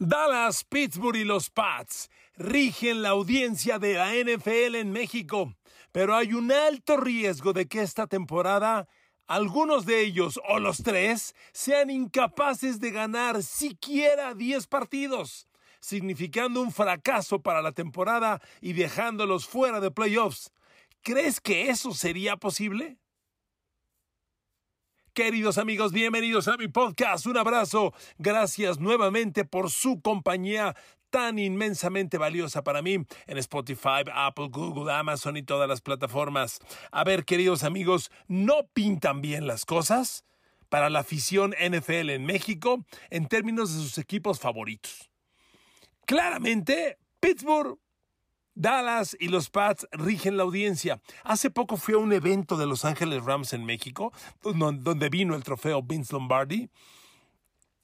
Dallas, Pittsburgh y los Pats rigen la audiencia de la NFL en México, pero hay un alto riesgo de que esta temporada algunos de ellos o los tres sean incapaces de ganar siquiera 10 partidos, significando un fracaso para la temporada y dejándolos fuera de playoffs. ¿Crees que eso sería posible? Queridos amigos, bienvenidos a mi podcast. Un abrazo. Gracias nuevamente por su compañía tan inmensamente valiosa para mí en Spotify, Apple, Google, Amazon y todas las plataformas. A ver, queridos amigos, ¿no pintan bien las cosas para la afición NFL en México en términos de sus equipos favoritos? Claramente, Pittsburgh Dallas y los Pats rigen la audiencia. Hace poco fui a un evento de Los Ángeles Rams en México, donde vino el trofeo Vince Lombardi,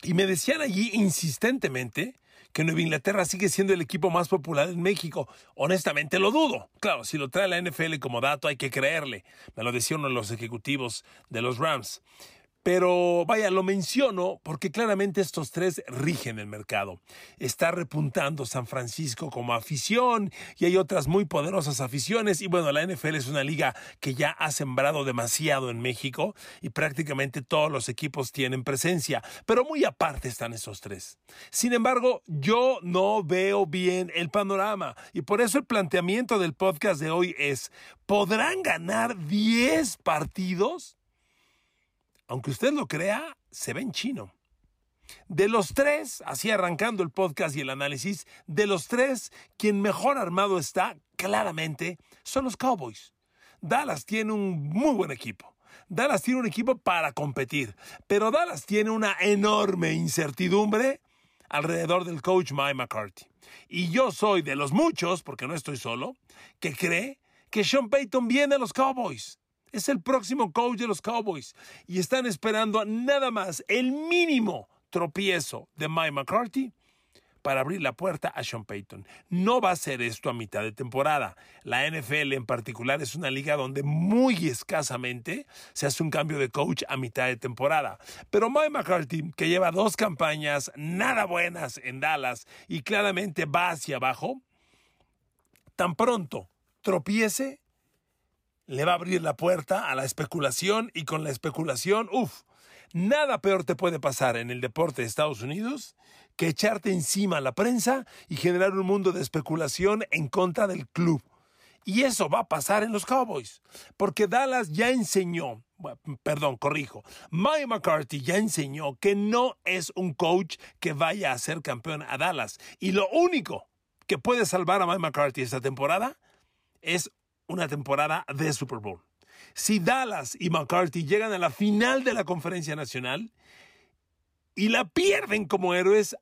y me decían allí insistentemente que Nueva Inglaterra sigue siendo el equipo más popular en México. Honestamente lo dudo. Claro, si lo trae la NFL como dato hay que creerle. Me lo decía uno de los ejecutivos de los Rams. Pero vaya, lo menciono porque claramente estos tres rigen el mercado. Está repuntando San Francisco como afición y hay otras muy poderosas aficiones. Y bueno, la NFL es una liga que ya ha sembrado demasiado en México y prácticamente todos los equipos tienen presencia. Pero muy aparte están esos tres. Sin embargo, yo no veo bien el panorama y por eso el planteamiento del podcast de hoy es, ¿podrán ganar 10 partidos? Aunque usted lo crea, se ve en chino. De los tres, así arrancando el podcast y el análisis, de los tres, quien mejor armado está, claramente, son los Cowboys. Dallas tiene un muy buen equipo. Dallas tiene un equipo para competir, pero Dallas tiene una enorme incertidumbre alrededor del coach Mike McCarthy. Y yo soy de los muchos, porque no estoy solo, que cree que Sean Payton viene a los Cowboys. Es el próximo coach de los Cowboys y están esperando nada más el mínimo tropiezo de Mike McCarthy para abrir la puerta a Sean Payton. No va a ser esto a mitad de temporada. La NFL en particular es una liga donde muy escasamente se hace un cambio de coach a mitad de temporada. Pero Mike McCarthy, que lleva dos campañas nada buenas en Dallas y claramente va hacia abajo, tan pronto tropiece, le va a abrir la puerta a la especulación y con la especulación, uff, nada peor te puede pasar en el deporte de Estados Unidos que echarte encima a la prensa y generar un mundo de especulación en contra del club. Y eso va a pasar en los Cowboys, porque Dallas ya enseñó, perdón, corrijo, Mike McCarthy ya enseñó que no es un coach que vaya a ser campeón a Dallas. Y lo único que puede salvar a Mike McCarthy esta temporada es una temporada de Super Bowl. Si Dallas y McCarthy llegan a la final de la conferencia nacional y la pierden como héroes,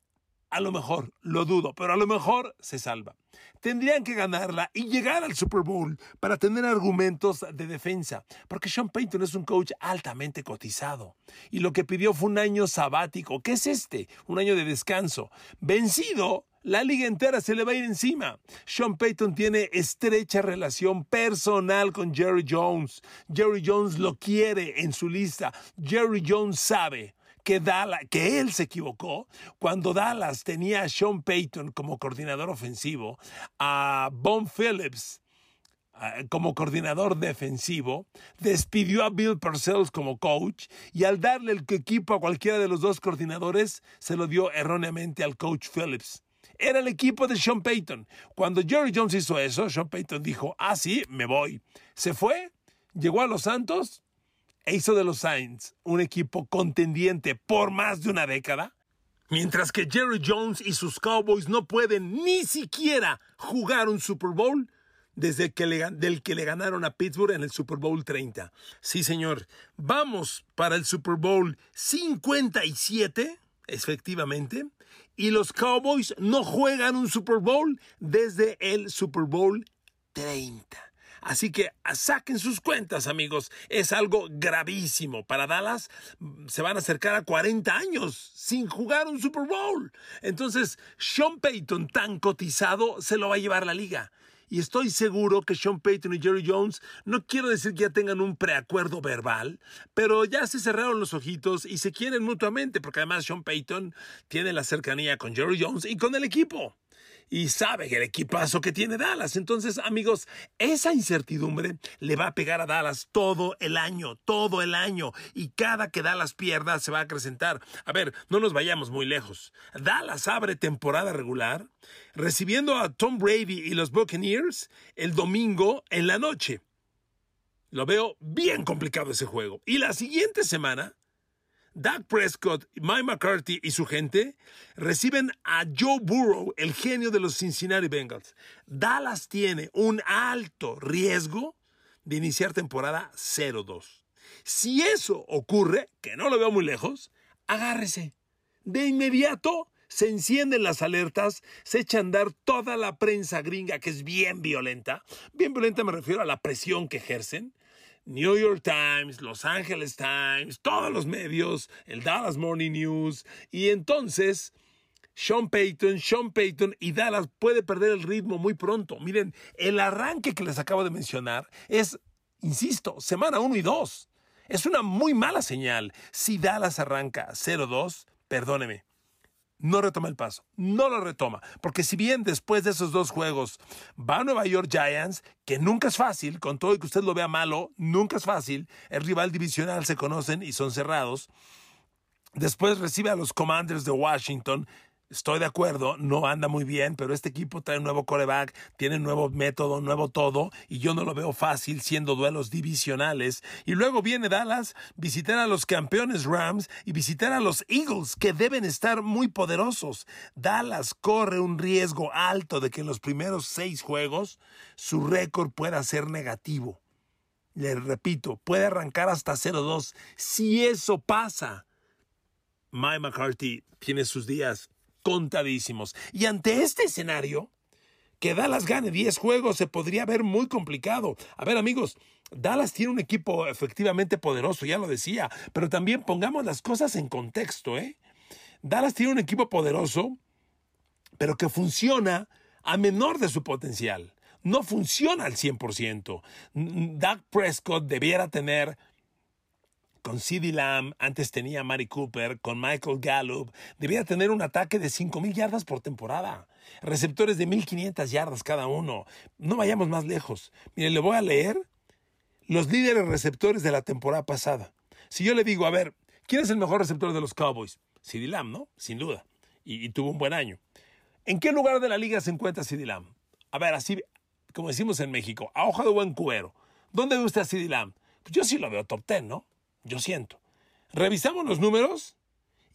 a lo mejor, lo dudo, pero a lo mejor se salva. Tendrían que ganarla y llegar al Super Bowl para tener argumentos de defensa, porque Sean Payton es un coach altamente cotizado y lo que pidió fue un año sabático. ¿Qué es este? Un año de descanso. Vencido la liga entera se le va a ir encima. Sean Payton tiene estrecha relación personal con Jerry Jones. Jerry Jones lo quiere en su lista. Jerry Jones sabe que, Dallas, que él se equivocó cuando Dallas tenía a Sean Payton como coordinador ofensivo, a Bon Phillips como coordinador defensivo, despidió a Bill Parcells como coach y al darle el equipo a cualquiera de los dos coordinadores, se lo dio erróneamente al coach Phillips era el equipo de Sean Payton. Cuando Jerry Jones hizo eso, Sean Payton dijo, ah, sí, me voy. Se fue, llegó a los Santos e hizo de los Saints un equipo contendiente por más de una década. Mientras que Jerry Jones y sus Cowboys no pueden ni siquiera jugar un Super Bowl desde que le, que le ganaron a Pittsburgh en el Super Bowl 30. Sí, señor. Vamos para el Super Bowl 57 efectivamente, y los Cowboys no juegan un Super Bowl desde el Super Bowl 30. Así que saquen sus cuentas, amigos. Es algo gravísimo. Para Dallas se van a acercar a 40 años sin jugar un Super Bowl. Entonces, Sean Payton, tan cotizado, se lo va a llevar la liga. Y estoy seguro que Sean Payton y Jerry Jones, no quiero decir que ya tengan un preacuerdo verbal, pero ya se cerraron los ojitos y se quieren mutuamente, porque además Sean Payton tiene la cercanía con Jerry Jones y con el equipo y sabe el equipazo que tiene Dallas. Entonces, amigos, esa incertidumbre le va a pegar a Dallas todo el año, todo el año. Y cada que Dallas pierda se va a acrecentar. A ver, no nos vayamos muy lejos. Dallas abre temporada regular recibiendo a Tom Brady y los Buccaneers el domingo en la noche. Lo veo bien complicado ese juego. Y la siguiente semana Doug Prescott, Mike McCarthy y su gente reciben a Joe Burrow, el genio de los Cincinnati Bengals. Dallas tiene un alto riesgo de iniciar temporada 0-2. Si eso ocurre, que no lo veo muy lejos, agárrese. De inmediato se encienden las alertas, se echa a andar toda la prensa gringa que es bien violenta. Bien violenta me refiero a la presión que ejercen. New York Times, Los Angeles Times, todos los medios, el Dallas Morning News, y entonces Sean Payton, Sean Payton y Dallas puede perder el ritmo muy pronto. Miren, el arranque que les acabo de mencionar es, insisto, semana 1 y 2. Es una muy mala señal. Si Dallas arranca 0-2, perdóneme, no retoma el paso, no lo retoma, porque si bien después de esos dos juegos va a Nueva York Giants, que nunca es fácil, con todo y que usted lo vea malo, nunca es fácil, el rival divisional se conocen y son cerrados, después recibe a los Commanders de Washington, Estoy de acuerdo, no anda muy bien, pero este equipo trae un nuevo coreback, tiene un nuevo método, nuevo todo, y yo no lo veo fácil siendo duelos divisionales. Y luego viene Dallas, visitar a los campeones Rams y visitar a los Eagles, que deben estar muy poderosos. Dallas corre un riesgo alto de que en los primeros seis juegos su récord pueda ser negativo. Le repito, puede arrancar hasta 0-2. Si eso pasa, Mike McCarthy tiene sus días contadísimos. Y ante este escenario, que Dallas gane 10 juegos se podría ver muy complicado. A ver amigos, Dallas tiene un equipo efectivamente poderoso, ya lo decía, pero también pongamos las cosas en contexto, ¿eh? Dallas tiene un equipo poderoso, pero que funciona a menor de su potencial. No funciona al 100%. Doug Prescott debiera tener con CeeDee Lamb, antes tenía Mari Cooper, con Michael Gallup, debía tener un ataque de 5.000 yardas por temporada. Receptores de 1.500 yardas cada uno. No vayamos más lejos. Mire, le voy a leer los líderes receptores de la temporada pasada. Si yo le digo, a ver, ¿quién es el mejor receptor de los Cowboys? CeeDee Lamb, ¿no? Sin duda. Y, tuvo un buen año. ¿En qué lugar de la liga se encuentra CeeDee Lamb? A ver, así como decimos en México, a hoja de buen cubero. ¿Dónde gusta CeeDee Lamb? Pues yo sí lo veo top 10, ¿no? Yo siento. Revisamos los números.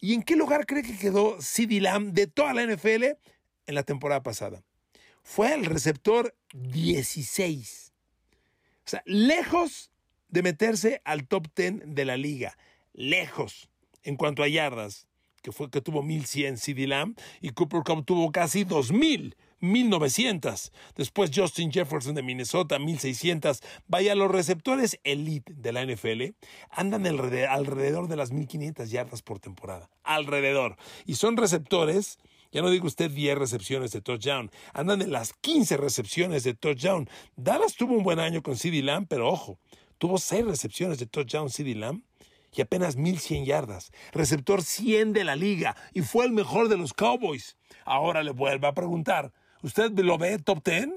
¿Y en qué lugar cree que quedó CD Lamb de toda la NFL en la temporada pasada? Fue el receptor 16. O sea, lejos de meterse al top 10 de la liga. Lejos. En cuanto a yardas, que fue que tuvo 1100 CD Lamb y Cooper Cup tuvo casi 2000. 1900. Después Justin Jefferson de Minnesota, 1600. Vaya, los receptores elite de la NFL andan alrededor de las 1500 yardas por temporada. Alrededor. Y son receptores. Ya no digo usted 10 recepciones de touchdown. Andan en las 15 recepciones de touchdown. Dallas tuvo un buen año con CD Lamb, pero ojo, tuvo 6 recepciones de touchdown CD Lamb y apenas 1100 yardas. Receptor 100 de la liga y fue el mejor de los Cowboys. Ahora le vuelvo a preguntar, ¿Usted lo ve top 10?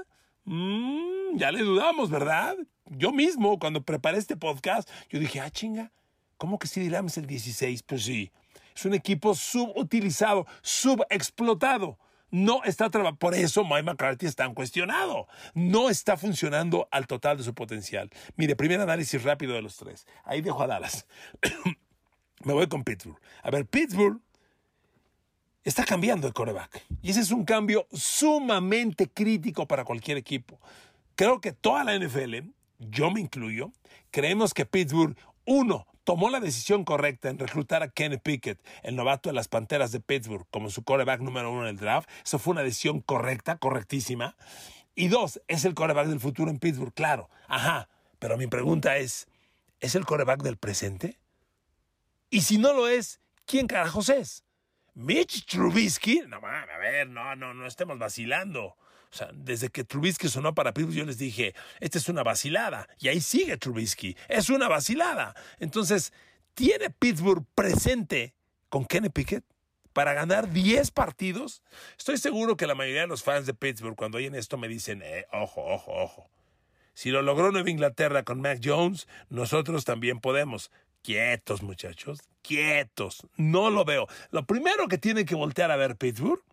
Mm, ya le dudamos, ¿verdad? Yo mismo, cuando preparé este podcast, yo dije, ah, chinga, ¿cómo que CD Lamb es el 16? Pues sí, es un equipo subutilizado, subexplotado. No está trabajando. Por eso Mike McCarthy está cuestionado. No está funcionando al total de su potencial. Mire, primer análisis rápido de los tres. Ahí dejo a Dallas. Me voy con Pittsburgh. A ver, Pittsburgh está cambiando el coreback. Y ese es un cambio sumamente crítico para cualquier equipo. Creo que toda la NFL, yo me incluyo, creemos que Pittsburgh, uno, tomó la decisión correcta en reclutar a Kenny Pickett, el novato de las Panteras de Pittsburgh, como su coreback número uno en el draft. Eso fue una decisión correcta, correctísima. Y dos, es el coreback del futuro en Pittsburgh, claro. Ajá. Pero mi pregunta es, ¿es el coreback del presente? Y si no lo es, ¿quién carajos es? Mitch Trubisky, no mames, a ver, no, no, no estemos vacilando. O sea, desde que Trubisky sonó para Pittsburgh, yo les dije, esta es una vacilada. Y ahí sigue Trubisky. Es una vacilada. Entonces, ¿tiene Pittsburgh presente con Kenny Pickett? para ganar 10 partidos. Estoy seguro que la mayoría de los fans de Pittsburgh cuando oyen esto me dicen, eh, ojo, ojo, ojo. Si lo logró Nueva Inglaterra con Mac Jones, nosotros también podemos. Quietos, muchachos, quietos. No lo veo. Lo primero que tiene que voltear a ver Pittsburgh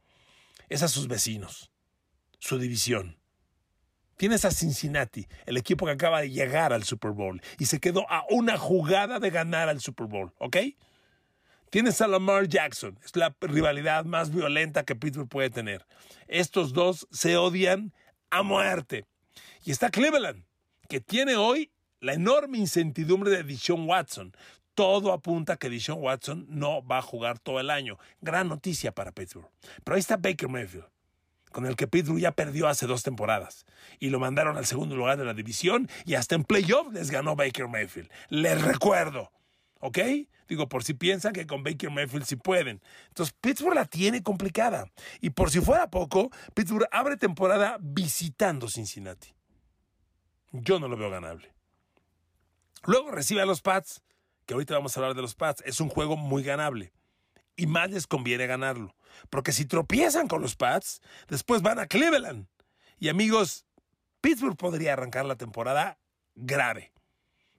es a sus vecinos, su división. Tienes a Cincinnati, el equipo que acaba de llegar al Super Bowl y se quedó a una jugada de ganar al Super Bowl, ¿ok? Tienes a Lamar Jackson, es la rivalidad más violenta que Pittsburgh puede tener. Estos dos se odian a muerte. Y está Cleveland, que tiene hoy la enorme incertidumbre de Dishon Watson. Todo apunta a que Dishon Watson no va a jugar todo el año. Gran noticia para Pittsburgh. Pero ahí está Baker Mayfield, con el que Pittsburgh ya perdió hace dos temporadas. Y lo mandaron al segundo lugar de la división y hasta en playoff les ganó Baker Mayfield. Les recuerdo. ¿Ok? Digo, por si piensan que con Baker Mayfield sí pueden. Entonces, Pittsburgh la tiene complicada. Y por si fuera poco, Pittsburgh abre temporada visitando Cincinnati. Yo no lo veo ganable. Luego recibe a los Pats, que ahorita vamos a hablar de los Pats. Es un juego muy ganable. Y más les conviene ganarlo. Porque si tropiezan con los Pats, después van a Cleveland. Y amigos, Pittsburgh podría arrancar la temporada grave.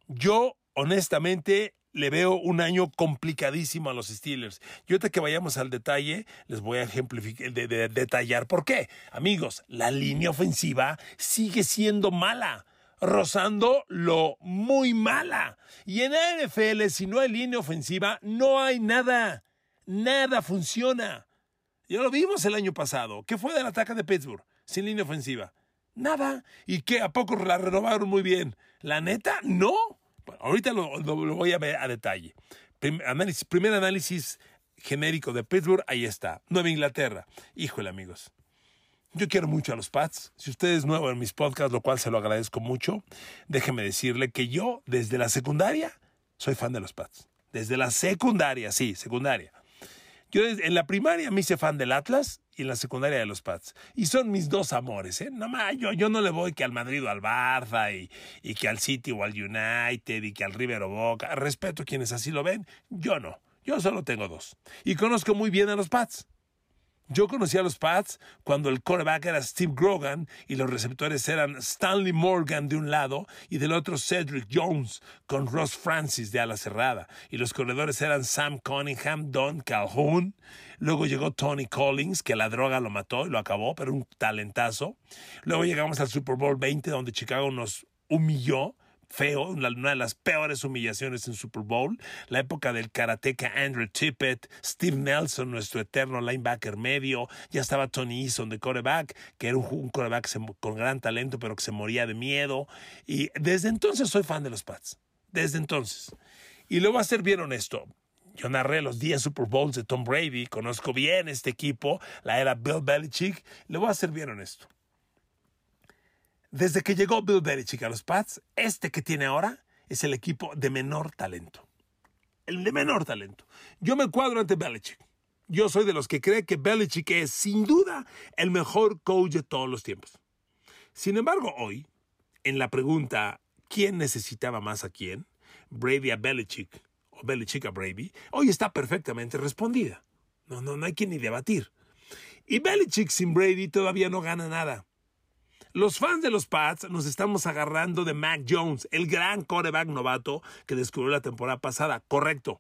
Yo, honestamente, le veo un año complicadísimo a los Steelers. Y ahorita que vayamos al detalle, les voy a ejemplificar, de, detallar por qué. Amigos, la línea ofensiva sigue siendo mala rozando lo muy mala. Y en la NFL, si no hay línea ofensiva, no hay nada. Nada funciona. Ya lo vimos el año pasado. ¿Qué fue del ataque de Pittsburgh sin línea ofensiva? Nada. ¿Y qué? ¿A poco la renovaron muy bien? ¿La neta? No ahorita lo, voy a ver a detalle. análisis, primer análisis genérico de Pittsburgh, ahí está. Nueva Inglaterra. Híjole, amigos. Yo quiero mucho a los Pats. Si usted es nuevo en mis podcasts, lo cual se lo agradezco mucho, déjeme decirle que yo, desde la secundaria, soy fan de los Pats. Desde la secundaria, sí, secundaria. Yo en la primaria me hice fan del Atlas y en la secundaria de los Pats. Y son mis dos amores, ¿eh? No más, yo, no le voy que al Madrid o al Barça y, y que al City o al United y que al River o Boca. Respeto a quienes así lo ven, yo no. Yo solo tengo dos. Y conozco muy bien a los Pats. Yo conocí a los Pats cuando el quarterback era Steve Grogan y los receptores eran Stanley Morgan de un lado y del otro Cedric Jones con Ross Francis de ala cerrada. Y los corredores eran Sam Cunningham, Don Calhoun. Luego llegó Tony Collins, que la droga lo mató y lo acabó, pero un talentazo. Luego llegamos al Super Bowl 20, donde Chicago nos humilló feo, una de las peores humillaciones en Super Bowl, la época del karateca Andrew Tippett, Steve Nelson, nuestro eterno linebacker medio, ya estaba Tony Eason de quarterback, que era un, quarterback con gran talento, pero que se moría de miedo. Y desde entonces soy fan de los Pats, desde entonces. Y voy a ser bien honesto. Yo narré los 10 Super Bowls de Tom Brady, conozco bien este equipo, la era Bill Belichick. Le voy a ser bien honesto. Desde que llegó Bill Belichick a los Pats, este que tiene ahora es el equipo de menor talento. El de menor talento. Yo me cuadro ante Belichick. Yo soy de los que cree que Belichick es sin duda el mejor coach de todos los tiempos. Sin embargo, hoy, en la pregunta ¿quién necesitaba más a quién? Brady a Belichick o Belichick a Brady, hoy está perfectamente respondida. No, no, no hay que ni debatir. Y Belichick sin Brady todavía no gana nada. Los fans de los Pats nos estamos agarrando de Mac Jones, el gran coreback novato que descubrió la temporada pasada. Correcto.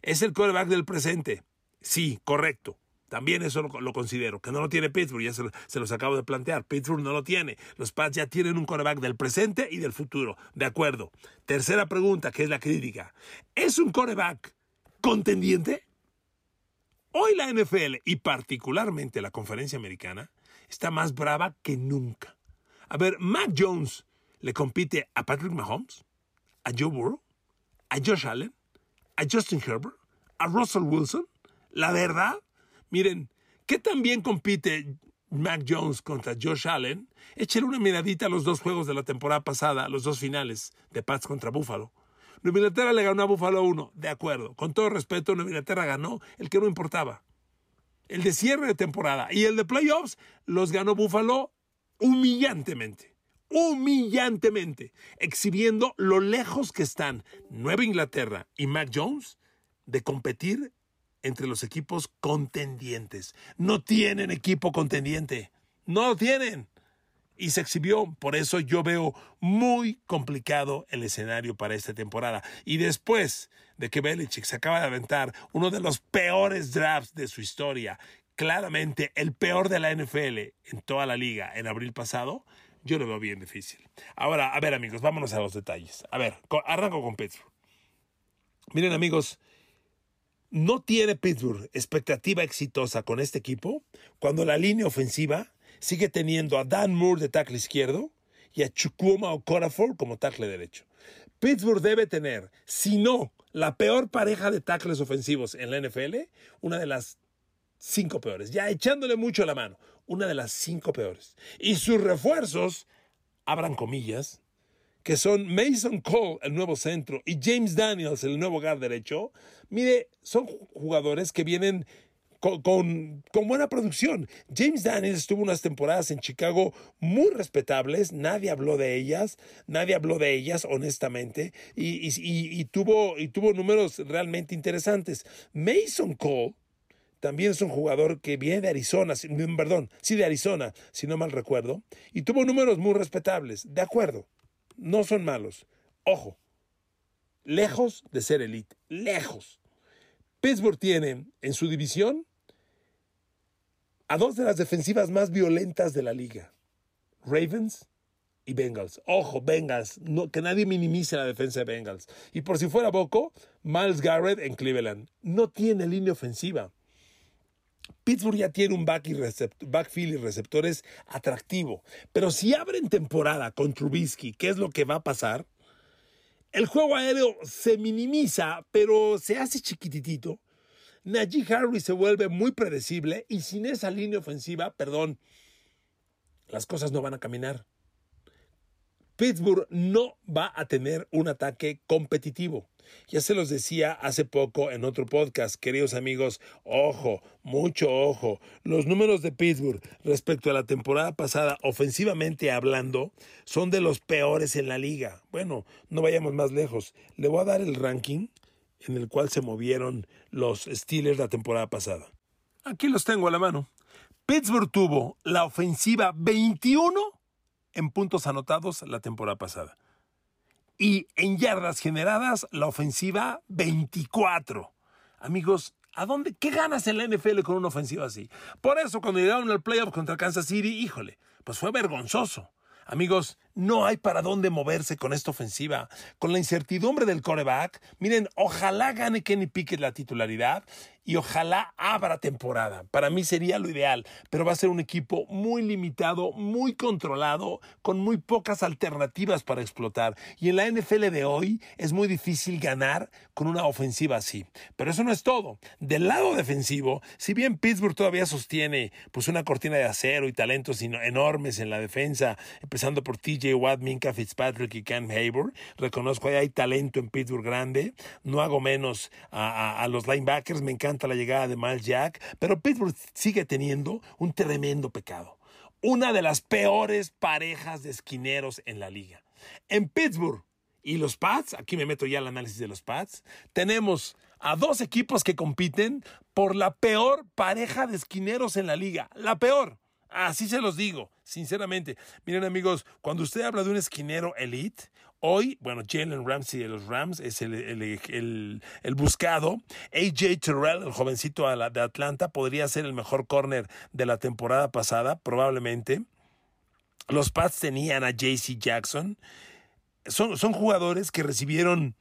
Es el coreback del presente. Sí, correcto. También eso lo, considero. Que no lo tiene Pittsburgh, ya se, se, los acabo de plantear. Pittsburgh no lo tiene. Los Pats ya tienen un coreback del presente y del futuro. De acuerdo. Tercera pregunta, que es la crítica. ¿Es un coreback contendiente? Hoy la NFL y particularmente la conferencia americana está más brava que nunca. A ver, Mac Jones le compite a Patrick Mahomes, a Joe Burrow, a Josh Allen, a Justin Herbert, a Russell Wilson. La verdad, miren, ¿qué también compite Mac Jones contra Josh Allen? Échale una miradita a los dos juegos de la temporada pasada, los dos finales de Pats contra Buffalo. Nueva Inglaterra le ganó a Buffalo 1, de acuerdo. Con todo respeto, Nueva Inglaterra ganó el que no importaba el de cierre de temporada y el de playoffs, los ganó Buffalo humillantemente. Humillantemente, exhibiendo lo lejos que están Nueva Inglaterra y Mac Jones de competir entre los equipos contendientes. No tienen equipo contendiente. No lo tienen y se exhibió. Por eso yo veo muy complicado el escenario para esta temporada. Y después de que Belichick se acaba de aventar uno de los peores drafts de su historia, claramente el peor de la NFL en toda la liga en abril pasado, yo lo veo bien difícil. Ahora, a ver amigos, vámonos a los detalles. A ver, arranco con Pittsburgh. Miren amigos, no tiene Pittsburgh expectativa exitosa con este equipo cuando la línea ofensiva sigue teniendo a Dan Moore de tackle izquierdo y a Chukwuma Okorafor como tackle derecho. Pittsburgh debe tener, si no la peor pareja de tackles ofensivos en la NFL, una de las cinco peores, ya echándole mucho la mano, una de las cinco peores. Y sus refuerzos, abran comillas, que son Mason Cole, el nuevo centro, y James Daniels, el nuevo guard derecho, mire, son jugadores que vienen con, buena producción. James Daniels tuvo unas temporadas en Chicago muy respetables, nadie habló de ellas, nadie habló de ellas honestamente, y, tuvo, y tuvo números realmente interesantes. Mason Cole también es un jugador que viene de Arizona, perdón, sí de Arizona, si no mal recuerdo, y tuvo números muy respetables, de acuerdo, no son malos. Ojo, lejos de ser elite, lejos. Pittsburgh tiene en su división a dos de las defensivas más violentas de la liga, Ravens y Bengals. Ojo, Bengals, que nadie minimice la defensa de Bengals. Y por si fuera poco, Miles Garrett en Cleveland. No tiene línea ofensiva. Pittsburgh ya tiene un back y backfield y receptores atractivo. Pero si abren temporada con Trubisky, ¿qué es lo que va a pasar? El juego aéreo se minimiza, pero se hace chiquititito Najee Harris se vuelve muy predecible y sin esa línea ofensiva, perdón, las cosas no van a caminar. Pittsburgh no va a tener un ataque competitivo. Ya se los decía hace poco en otro podcast, queridos amigos, ojo, mucho ojo. Los números de Pittsburgh respecto a la temporada pasada, ofensivamente hablando, son de los peores en la liga. Bueno, no vayamos más lejos. Le voy a dar el ranking en el cual se movieron los Steelers la temporada pasada. Aquí los tengo a la mano. Pittsburgh tuvo la ofensiva 21 en puntos anotados la temporada pasada. Y en yardas generadas, la ofensiva 24. Amigos, ¿a dónde? ¿Qué ganas en la NFL con una ofensiva así? Por eso, cuando llegaron al playoff contra Kansas City, híjole, pues fue vergonzoso. Amigos, no hay para dónde moverse con esta ofensiva. Con la incertidumbre del coreback, miren, ojalá gane Kenny Pickett la titularidad y ojalá abra temporada. Para mí sería lo ideal, pero va a ser un equipo muy limitado, muy controlado, con muy pocas alternativas para explotar. Y en la NFL de hoy es muy difícil ganar con una ofensiva así. Pero eso no es todo. Del lado defensivo, si bien Pittsburgh todavía sostiene pues una cortina de acero y talentos enormes en la defensa, empezando por TJ Watt, Minka Fitzpatrick y Cam Hayward, reconozco que hay talento en Pittsburgh grande, no hago menos a, a los linebackers, me encanta la llegada de Miles Jack, pero Pittsburgh sigue teniendo un tremendo pecado. Una de las peores parejas de esquineros en la liga. En Pittsburgh y los Pats, aquí me meto ya al análisis de los Pats, tenemos a dos equipos que compiten por la peor pareja de esquineros en la liga. La peor. Así se los digo, sinceramente. Miren amigos, cuando usted habla de un esquinero elite, hoy, bueno, Jalen Ramsey de los Rams es el, el, buscado. AJ Terrell, el jovencito de Atlanta, podría ser el mejor corner de la temporada pasada, probablemente. Los Pats tenían a JC Jackson. Son, son jugadores que recibieron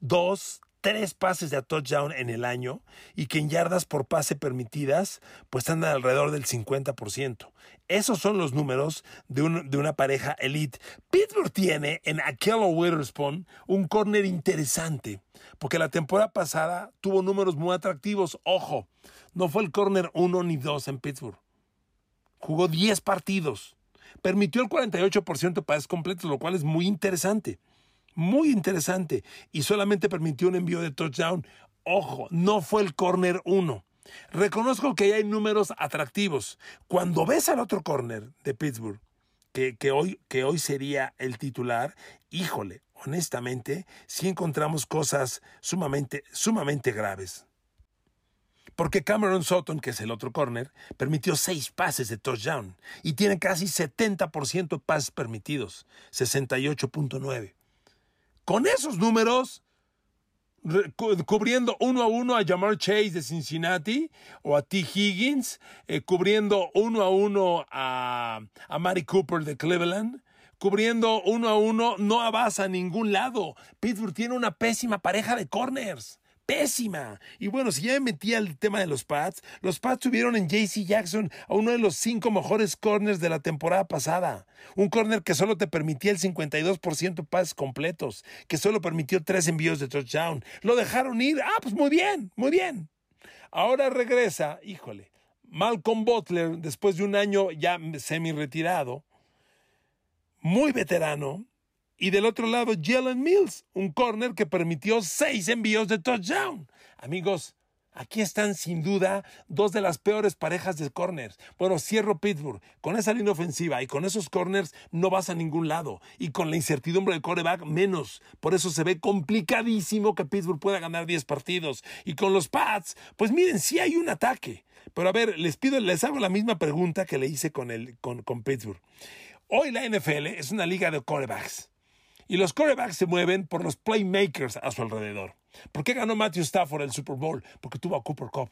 dos, tres pases de touchdown en el año y que en yardas por pase permitidas pues están alrededor del 50%. Esos son los números de, una pareja elite. Pittsburgh tiene en Akello Witherspoon un corner interesante porque la temporada pasada tuvo números muy atractivos. Ojo, no fue el corner 1 ni 2 en Pittsburgh. Jugó 10 partidos. Permitió el 48% de pases completos, lo cual es muy interesante muy interesante y solamente permitió un envío de touchdown. Ojo, no fue el corner 1. Reconozco que hay números atractivos. Cuando ves al otro corner de Pittsburgh, que, que, hoy, que hoy sería el titular, híjole, honestamente, sí encontramos cosas sumamente, sumamente graves. Porque Cameron Sutton, que es el otro corner, permitió seis pases de touchdown y tiene casi 70% de pases permitidos, 68.9. Con esos números, cubriendo uno a uno a Jamar Chase de Cincinnati o a T. Higgins, eh, cubriendo uno a uno a, a Mari Cooper de Cleveland, cubriendo uno a uno, no avanza a ningún lado. Pittsburgh tiene una pésima pareja de corners pésima. Y bueno, si ya me metí al tema de los Pats, los Pats tuvieron en JC Jackson a uno de los cinco mejores corners de la temporada pasada. Un corner que solo te permitía el 52% pases completos, que solo permitió tres envíos de touchdown. Lo dejaron ir. Ah, pues muy bien, muy bien. Ahora regresa, híjole, Malcolm Butler, después de un año ya semi-retirado, muy veterano, y del otro lado, Jalen Mills, un corner que permitió seis envíos de touchdown. Amigos, aquí están sin duda dos de las peores parejas de corners. Bueno, cierro Pittsburgh. Con esa línea ofensiva y con esos corners no vas a ningún lado. Y con la incertidumbre del coreback, menos. Por eso se ve complicadísimo que Pittsburgh pueda ganar 10 partidos. Y con los Pats, pues miren, sí hay un ataque. Pero a ver, les pido, les hago la misma pregunta que le hice con, el, con, con Pittsburgh. Hoy la NFL es una liga de corebacks. Y los quarterbacks se mueven por los playmakers a su alrededor. ¿Por qué ganó Matthew Stafford el Super Bowl? Porque tuvo a Cooper Cup.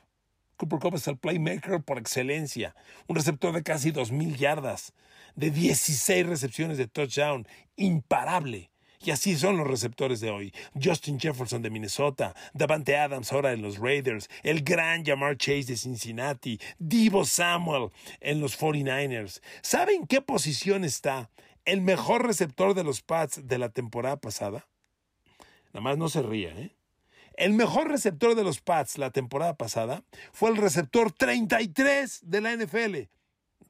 Cooper Cup es el playmaker por excelencia, un receptor de casi 2.000 yardas, de 16 recepciones de touchdown, imparable. Y así son los receptores de hoy. Justin Jefferson de Minnesota, Davante Adams ahora en los Raiders, el gran Jamar Chase de Cincinnati, Divo Samuel en los 49ers. ¿Saben qué posición está el mejor receptor de los Pats de la temporada pasada, nada más no se ría, ¿eh? El mejor receptor de los Pats la temporada pasada fue el receptor 33 de la NFL,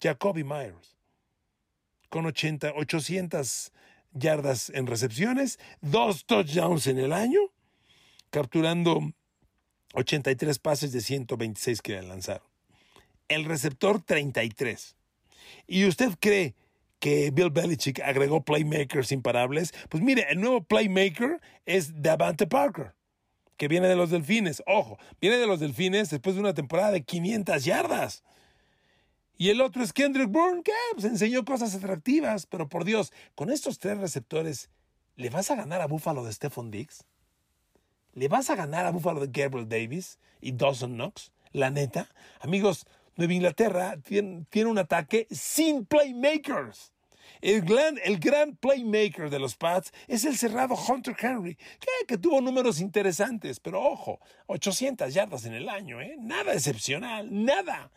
Jacoby Myers, con 80, 800 yardas en recepciones, dos touchdowns en el año, capturando 83 pases de 126 que lanzaron. El receptor 33. ¿Y usted cree que Bill Belichick agregó playmakers imparables. Pues mire, el nuevo playmaker es Davante Parker, que viene de los Delfines. Ojo, viene de los Delfines después de una temporada de 500 yardas. Y el otro es Kendrick Bourne, que pues enseñó cosas atractivas, pero por Dios, con estos tres receptores, ¿le vas a ganar a Buffalo de Stephon Diggs? ¿Le vas a ganar a Buffalo de Gabriel Davis y Dawson Knox? La neta, amigos, Nueva Inglaterra tiene, un ataque sin playmakers. El gran, playmaker de los Pats es el cerrado Hunter Henry, que, que, tuvo números interesantes, pero ojo, 800 yardas en el año, ¿eh? nada excepcional, nada.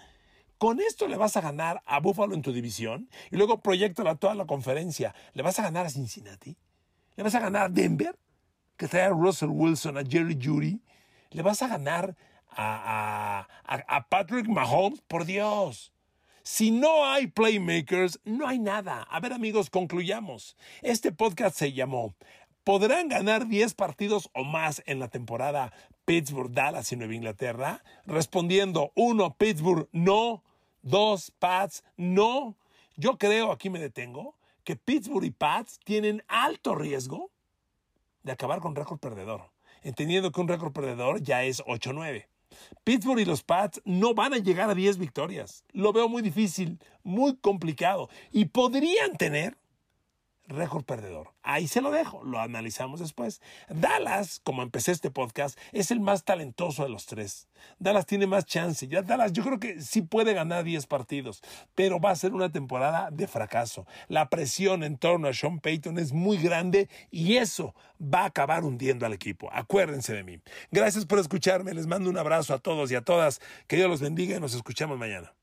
Con esto le vas a ganar a Buffalo en tu división y luego proyectala toda la conferencia. ¿Le vas a ganar a Cincinnati? ¿Le vas a ganar a Denver? Que trae a Russell Wilson, a Jerry Judy. ¿Le vas a ganar a, a, Patrick Mahomes, por Dios. Si no hay playmakers, no hay nada. A ver amigos, concluyamos. Este podcast se llamó ¿Podrán ganar 10 partidos o más en la temporada Pittsburgh, Dallas y Nueva Inglaterra? Respondiendo, uno, Pittsburgh, no. Dos, Pats, no. Yo creo, aquí me detengo, que Pittsburgh y Pats tienen alto riesgo de acabar con récord perdedor, entendiendo que un récord perdedor ya es 8-9. Pittsburgh y los Pats no van a llegar a 10 victorias. Lo veo muy difícil, muy complicado. Y podrían tener récord perdedor. Ahí se lo dejo, lo analizamos después. Dallas, como empecé este podcast, es el más talentoso de los tres. Dallas tiene más chance. Ya Dallas yo creo que sí puede ganar 10 partidos, pero va a ser una temporada de fracaso. La presión en torno a Sean Payton es muy grande y eso va a acabar hundiendo al equipo. Acuérdense de mí. Gracias por escucharme. Les mando un abrazo a todos y a todas. Que Dios los bendiga y nos escuchamos mañana.